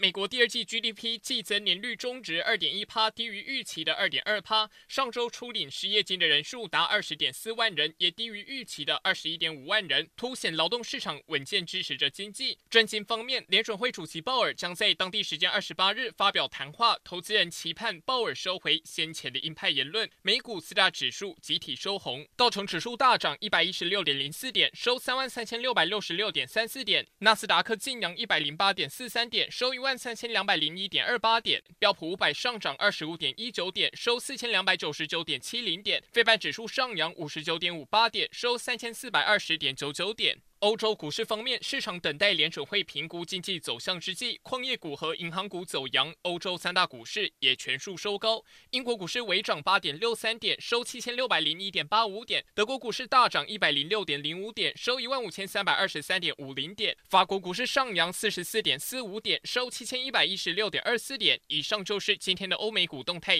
美国第二季 GDP 季增年率终值二点一趴，低于预期的二点二趴。上周初领失业金的人数达二十点四万人，也低于预期的二十一点五万人，凸显劳动市场稳健支持着经济。政经方面，联准会主席鲍尔将在当地时间二十八日发表谈话，投资人期盼鲍尔收回先前的鹰派言论。美股四大指数集体收红，道琼指数大涨一百一十六点零四点，收三万三千六百六十六点三四点；纳斯达克劲扬一百零八点四三点，收一万。万三千两百零一点二八点，标普五百上涨二十五点一九点，收四千两百九十九点七零点，非半指数上扬五十九点五八点，收三千四百二十点九九点。欧洲股市方面，市场等待联准会评估经济走向之际，矿业股和银行股走扬，欧洲三大股市也全数收高。英国股市微涨八点六三点，收七千六百零一点八五点；德国股市大涨一百零六点零五点，收一万五千三百二十三点五零点；法国股市上扬四十四点四五点，收七千一百一十六点二四点。以上就是今天的欧美股动态。